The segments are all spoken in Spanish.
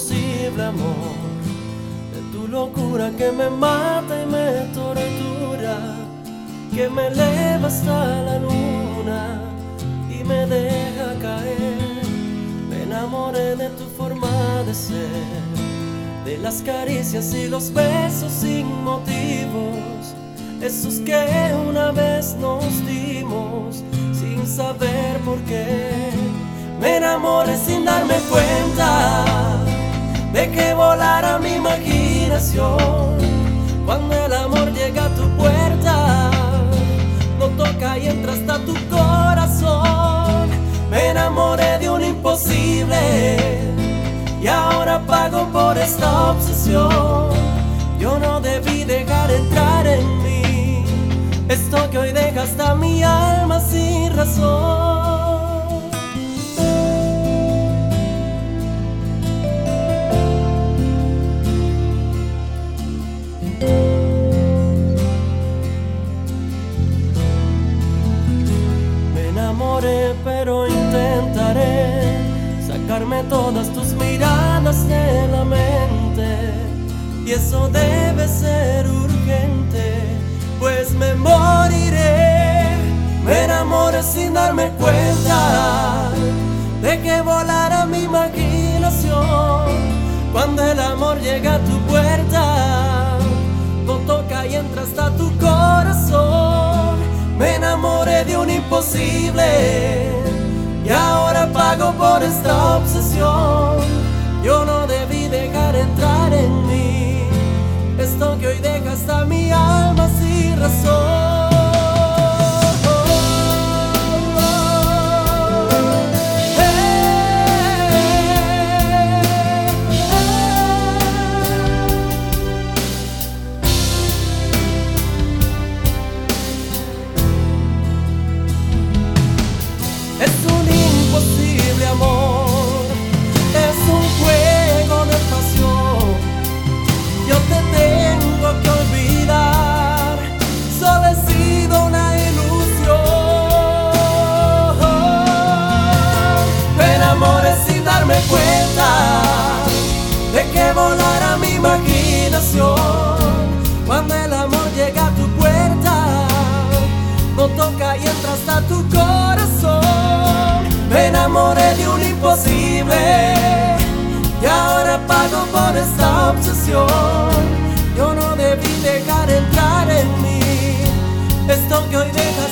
imposible amor, de tu locura que me mata y me tortura, que me eleva hasta la luna y me deja caer. Me enamoré de tu forma de ser, de las caricias y los besos sin motivos, esos que una vez nos dimos sin saber por qué. Me enamoré sin darme cuenta de que volara mi imaginación. Cuando el amor llega a tu puerta, no toca y entra hasta tu corazón. Me enamoré de un imposible y ahora pago por esta obsesión. Yo no debí dejar entrar en mí esto que hoy deja hasta mi alma enamoré, pero intentaré sacarme todas tus miradas de la mente. Y eso debe ser urgente, pues me moriré. Me enamoré sin darme cuenta de que volara mi imaginación. Cuando el amor llega a tu puerta, y ahora pago por esta obsesión. Yo no debí dejar entrar en mí cuenta de que volara mi imaginación. Cuando el amor llega a tu puerta, no toca y entra hasta tu corazón. Me enamoré de un imposible y ahora pago por esta obsesión. Yo no debí dejar entrar en mí esto que hoy deja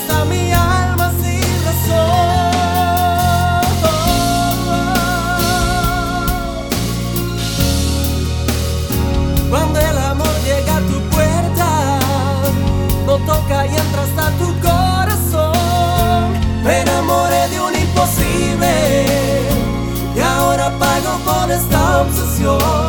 imposible